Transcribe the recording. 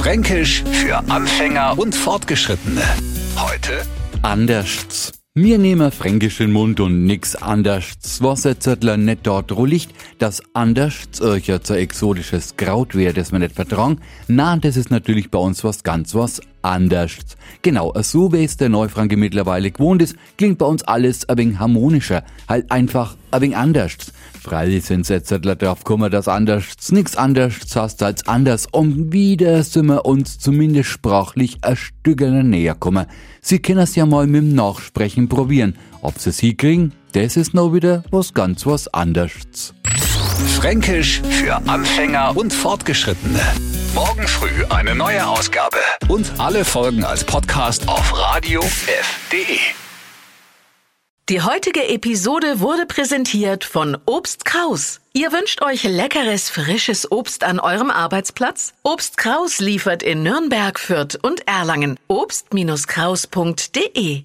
Fränkisch für Anfänger und Fortgeschrittene. Heute Andersts. Mir nehmen Fränkisch in Mund und nix andersts. Was jetzt nicht dort dass andersts euch jetzt ein exotisches Kraut wäre, das man nicht vertragen. Na, das ist natürlich bei uns was ganz was andersts. Genau, so wie es der Neufranke mittlerweile gewohnt ist, klingt bei uns alles ein wenig harmonischer. Halt einfach ein wenig anders. Freilich sind jetzt drauf gekommen, dass anders nix anders hast als anders. Und wieder sind wir uns zumindest sprachlich ein Stück näher kommen. Sie können es ja mal mit dem Nachsprechen probieren. Ob sie es hinkriegen, das ist noch wieder was ganz was anderes. Fränkisch für Anfänger und Fortgeschrittene. Morgen früh eine neue Ausgabe. Und alle Folgen als Podcast auf radiof.de. Die heutige Episode wurde präsentiert von Obst Kraus. Ihr wünscht euch leckeres, frisches Obst an eurem Arbeitsplatz? Obst Kraus liefert in Nürnberg, Fürth und Erlangen. Obst-Kraus.de